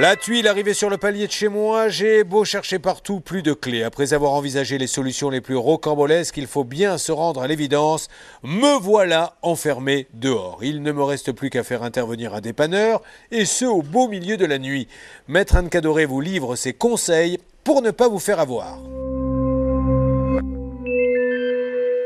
La tuile arrivée sur le palier de chez moi, j'ai beau chercher partout, plus de clés. Après avoir envisagé les solutions les plus rocambolesques, il faut bien se rendre à l'évidence. Me voilà enfermé dehors. Il ne me reste plus qu'à faire intervenir un dépanneur, et ce au beau milieu de la nuit. Maître Anne Cadoré vous livre ses conseils pour ne pas vous faire avoir.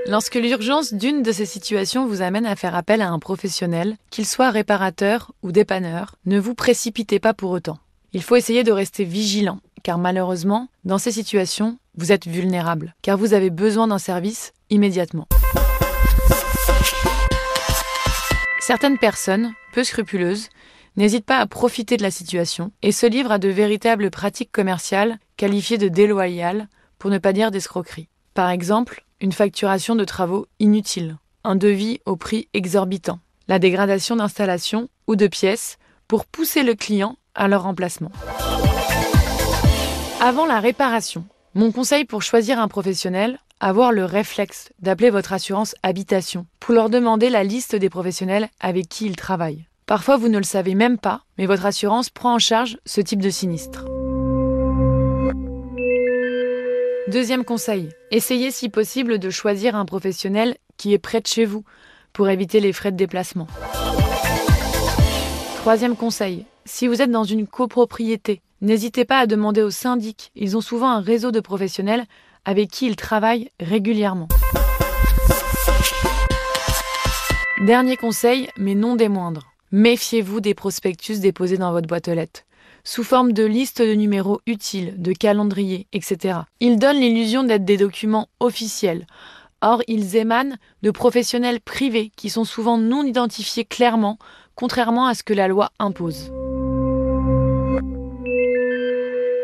Lorsque l'urgence d'une de ces situations vous amène à faire appel à un professionnel, qu'il soit réparateur ou dépanneur, ne vous précipitez pas pour autant. Il faut essayer de rester vigilant, car malheureusement, dans ces situations, vous êtes vulnérable, car vous avez besoin d'un service immédiatement. Certaines personnes, peu scrupuleuses, n'hésitent pas à profiter de la situation et se livrent à de véritables pratiques commerciales qualifiées de déloyales, pour ne pas dire d'escroquerie. Par exemple, une facturation de travaux inutiles, un devis au prix exorbitant, la dégradation d'installations ou de pièces pour pousser le client à leur remplacement. Avant la réparation, mon conseil pour choisir un professionnel, avoir le réflexe d'appeler votre assurance habitation pour leur demander la liste des professionnels avec qui ils travaillent. Parfois, vous ne le savez même pas, mais votre assurance prend en charge ce type de sinistre. Deuxième conseil, essayez si possible de choisir un professionnel qui est près de chez vous pour éviter les frais de déplacement. Troisième conseil, si vous êtes dans une copropriété, n'hésitez pas à demander au syndic. Ils ont souvent un réseau de professionnels avec qui ils travaillent régulièrement. Dernier conseil, mais non des moindres. Méfiez-vous des prospectus déposés dans votre boîte aux lettres sous forme de listes de numéros utiles, de calendriers, etc. Ils donnent l'illusion d'être des documents officiels. Or, ils émanent de professionnels privés qui sont souvent non identifiés clairement, contrairement à ce que la loi impose.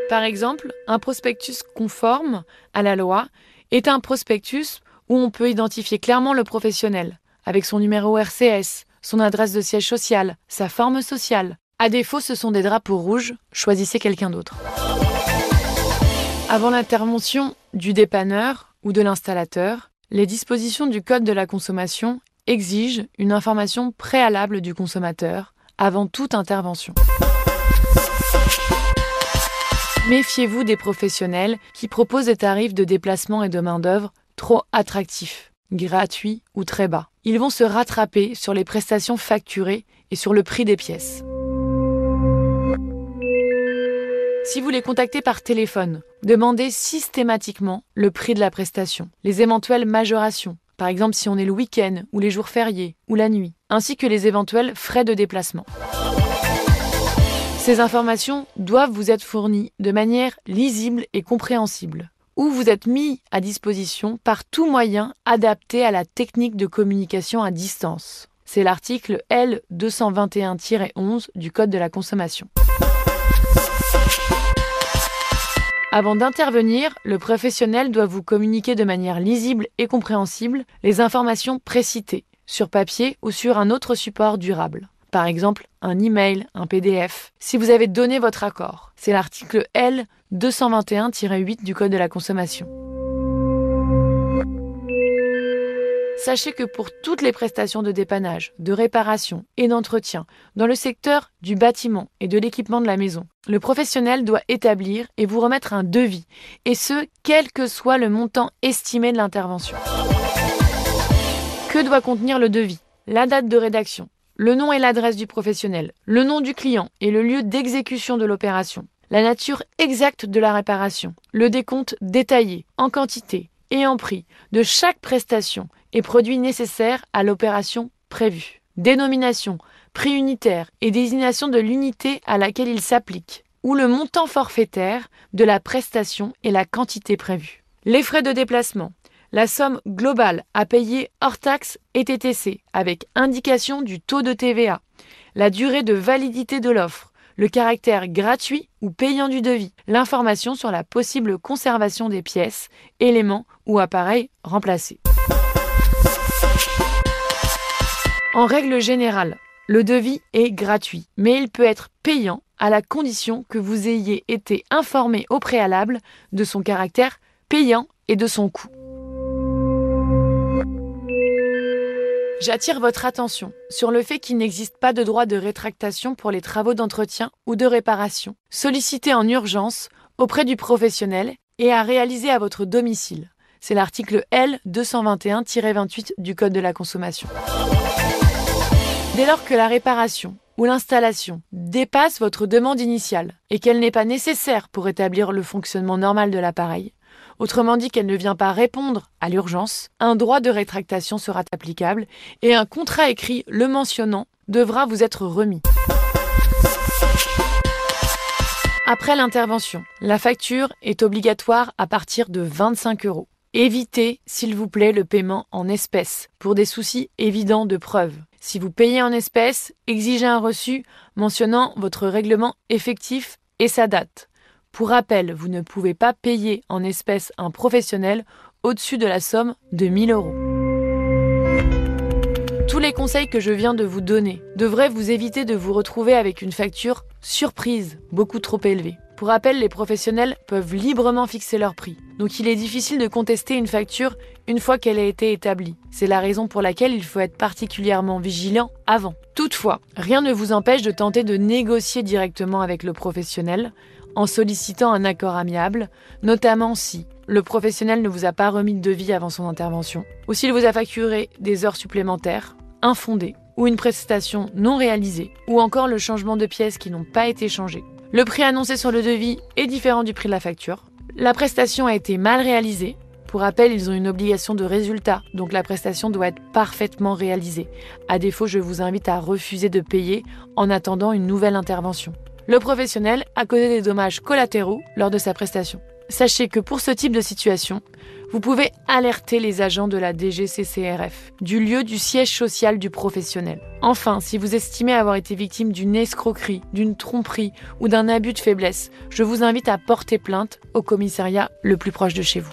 Par exemple, un prospectus conforme à la loi est un prospectus où on peut identifier clairement le professionnel, avec son numéro RCS, son adresse de siège social, sa forme sociale, à défaut, ce sont des drapeaux rouges, choisissez quelqu'un d'autre. Avant l'intervention du dépanneur ou de l'installateur, les dispositions du Code de la consommation exigent une information préalable du consommateur avant toute intervention. Méfiez-vous des professionnels qui proposent des tarifs de déplacement et de main-d'œuvre trop attractifs, gratuits ou très bas. Ils vont se rattraper sur les prestations facturées et sur le prix des pièces. Si vous les contactez par téléphone, demandez systématiquement le prix de la prestation, les éventuelles majorations, par exemple si on est le week-end ou les jours fériés ou la nuit, ainsi que les éventuels frais de déplacement. Ces informations doivent vous être fournies de manière lisible et compréhensible, ou vous êtes mis à disposition par tout moyen adapté à la technique de communication à distance. C'est l'article L221-11 du Code de la consommation. Avant d'intervenir, le professionnel doit vous communiquer de manière lisible et compréhensible les informations précitées, sur papier ou sur un autre support durable. Par exemple, un email, un PDF, si vous avez donné votre accord. C'est l'article L 221-8 du Code de la consommation. Sachez que pour toutes les prestations de dépannage, de réparation et d'entretien dans le secteur du bâtiment et de l'équipement de la maison, le professionnel doit établir et vous remettre un devis, et ce, quel que soit le montant estimé de l'intervention. Que doit contenir le devis? La date de rédaction, le nom et l'adresse du professionnel, le nom du client et le lieu d'exécution de l'opération, la nature exacte de la réparation, le décompte détaillé, en quantité et en prix, de chaque prestation et produits nécessaires à l'opération prévue. Dénomination, prix unitaire et désignation de l'unité à laquelle il s'applique, ou le montant forfaitaire de la prestation et la quantité prévue. Les frais de déplacement, la somme globale à payer hors taxe et TTC avec indication du taux de TVA, la durée de validité de l'offre, le caractère gratuit ou payant du devis, l'information sur la possible conservation des pièces, éléments ou appareils remplacés. En règle générale, le devis est gratuit, mais il peut être payant à la condition que vous ayez été informé au préalable de son caractère payant et de son coût. J'attire votre attention sur le fait qu'il n'existe pas de droit de rétractation pour les travaux d'entretien ou de réparation, sollicités en urgence auprès du professionnel et à réaliser à votre domicile. C'est l'article L 221-28 du Code de la consommation. Dès lors que la réparation ou l'installation dépasse votre demande initiale et qu'elle n'est pas nécessaire pour établir le fonctionnement normal de l'appareil, autrement dit qu'elle ne vient pas répondre à l'urgence, un droit de rétractation sera applicable et un contrat écrit le mentionnant devra vous être remis. Après l'intervention, la facture est obligatoire à partir de 25 euros. Évitez, s'il vous plaît, le paiement en espèces pour des soucis évidents de preuve. Si vous payez en espèces, exigez un reçu mentionnant votre règlement effectif et sa date. Pour rappel, vous ne pouvez pas payer en espèces un professionnel au-dessus de la somme de 1000 euros. Tous les conseils que je viens de vous donner devraient vous éviter de vous retrouver avec une facture surprise beaucoup trop élevée. Pour rappel, les professionnels peuvent librement fixer leur prix. Donc il est difficile de contester une facture une fois qu'elle a été établie. C'est la raison pour laquelle il faut être particulièrement vigilant avant. Toutefois, rien ne vous empêche de tenter de négocier directement avec le professionnel en sollicitant un accord amiable, notamment si le professionnel ne vous a pas remis de devis avant son intervention, ou s'il vous a facturé des heures supplémentaires, infondées, ou une prestation non réalisée, ou encore le changement de pièces qui n'ont pas été changées. Le prix annoncé sur le devis est différent du prix de la facture. La prestation a été mal réalisée. Pour rappel, ils ont une obligation de résultat, donc la prestation doit être parfaitement réalisée. À défaut, je vous invite à refuser de payer en attendant une nouvelle intervention le professionnel a causé des dommages collatéraux lors de sa prestation. Sachez que pour ce type de situation, vous pouvez alerter les agents de la DGCCRF du lieu du siège social du professionnel. Enfin, si vous estimez avoir été victime d'une escroquerie, d'une tromperie ou d'un abus de faiblesse, je vous invite à porter plainte au commissariat le plus proche de chez vous.